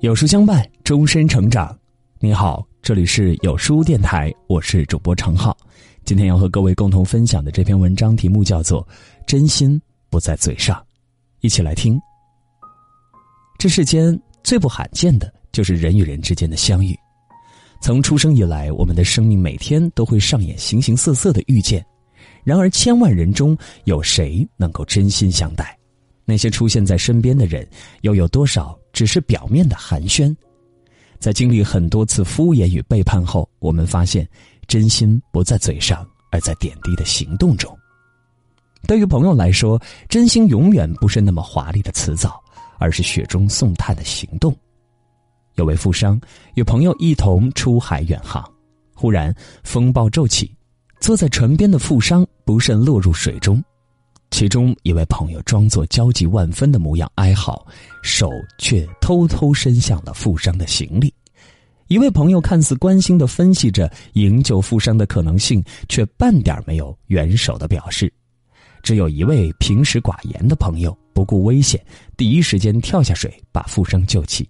有书相伴，终身成长。你好，这里是有书电台，我是主播程浩。今天要和各位共同分享的这篇文章题目叫做《真心不在嘴上》，一起来听。这世间最不罕见的就是人与人之间的相遇。从出生以来，我们的生命每天都会上演形形色色的遇见，然而千万人中有谁能够真心相待？那些出现在身边的人，又有多少只是表面的寒暄？在经历很多次敷衍与背叛后，我们发现，真心不在嘴上，而在点滴的行动中。对于朋友来说，真心永远不是那么华丽的辞藻，而是雪中送炭的行动。有位富商与朋友一同出海远航，忽然风暴骤起，坐在船边的富商不慎落入水中。其中一位朋友装作焦急万分的模样哀嚎，手却偷偷伸向了富商的行李。一位朋友看似关心的分析着营救富商的可能性，却半点没有援手的表示。只有一位平时寡言的朋友不顾危险，第一时间跳下水把富商救起。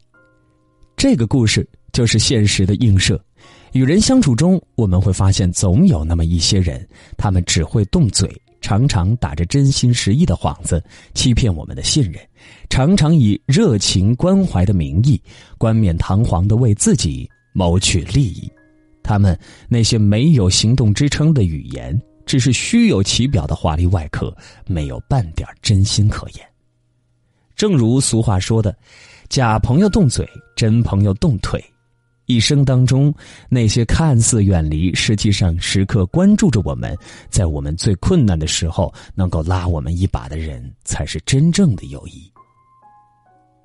这个故事就是现实的映射。与人相处中，我们会发现总有那么一些人，他们只会动嘴。常常打着真心实意的幌子欺骗我们的信任，常常以热情关怀的名义冠冕堂皇的为自己谋取利益。他们那些没有行动支撑的语言，只是虚有其表的华丽外壳，没有半点真心可言。正如俗话说的：“假朋友动嘴，真朋友动腿。”一生当中，那些看似远离，实际上时刻关注着我们，在我们最困难的时候能够拉我们一把的人，才是真正的友谊。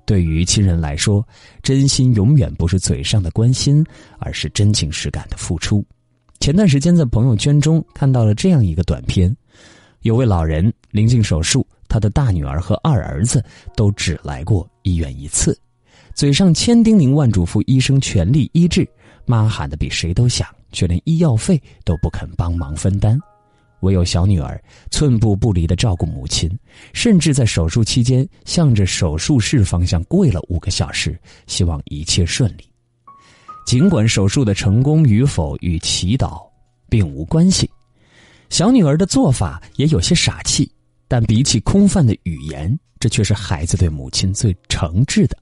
对于亲人来说，真心永远不是嘴上的关心，而是真情实感的付出。前段时间在朋友圈中看到了这样一个短片：有位老人临近手术，他的大女儿和二儿子都只来过医院一次。嘴上千叮咛万嘱咐，医生全力医治，妈喊的比谁都响，却连医药费都不肯帮忙分担，唯有小女儿寸步不离的照顾母亲，甚至在手术期间向着手术室方向跪了五个小时，希望一切顺利。尽管手术的成功与否与祈祷并无关系，小女儿的做法也有些傻气，但比起空泛的语言，这却是孩子对母亲最诚挚的。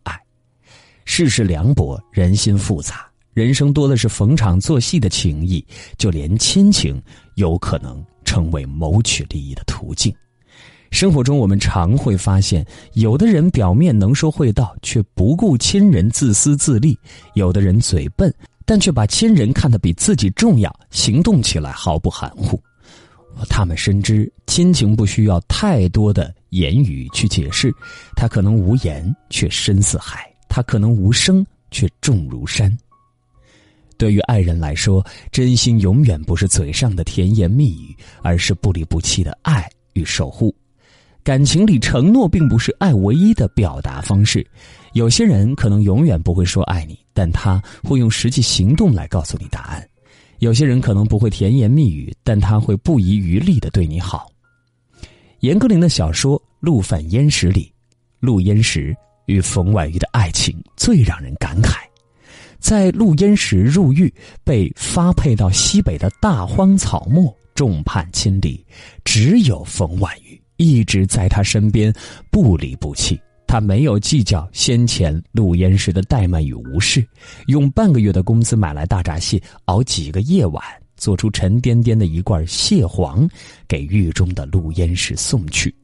世事凉薄，人心复杂，人生多的是逢场作戏的情谊，就连亲情有可能成为谋取利益的途径。生活中，我们常会发现，有的人表面能说会道，却不顾亲人，自私自利；有的人嘴笨，但却把亲人看得比自己重要，行动起来毫不含糊。他们深知亲情不需要太多的言语去解释，他可能无言，却深似海。他可能无声，却重如山。对于爱人来说，真心永远不是嘴上的甜言蜜语，而是不离不弃的爱与守护。感情里，承诺并不是爱唯一的表达方式。有些人可能永远不会说爱你，但他会用实际行动来告诉你答案。有些人可能不会甜言蜜语，但他会不遗余力的对你好。严歌苓的小说《陆犯焉识》里，陆焉识。与冯婉瑜的爱情最让人感慨，在陆焉识入狱被发配到西北的大荒草漠，众叛亲离，只有冯婉瑜一直在他身边不离不弃。他没有计较先前陆焉识的怠慢与无视，用半个月的工资买来大闸蟹，熬几个夜晚，做出沉甸甸的一罐蟹黄，给狱中的陆焉识送去。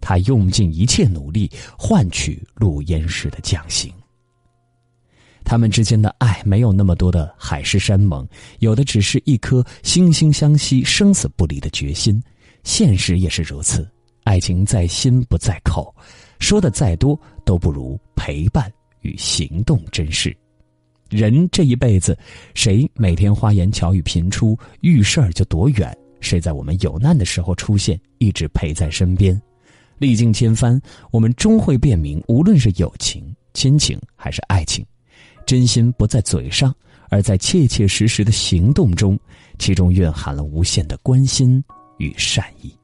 他用尽一切努力换取陆焉识的降刑。他们之间的爱没有那么多的海誓山盟，有的只是一颗惺惺相惜、生死不离的决心。现实也是如此，爱情在心不在口，说的再多都不如陪伴与行动真实。人这一辈子，谁每天花言巧语频出，遇事儿就躲远？谁在我们有难的时候出现，一直陪在身边？历尽千帆，我们终会辨明，无论是友情、亲情还是爱情，真心不在嘴上，而在切切实实的行动中，其中蕴含了无限的关心与善意。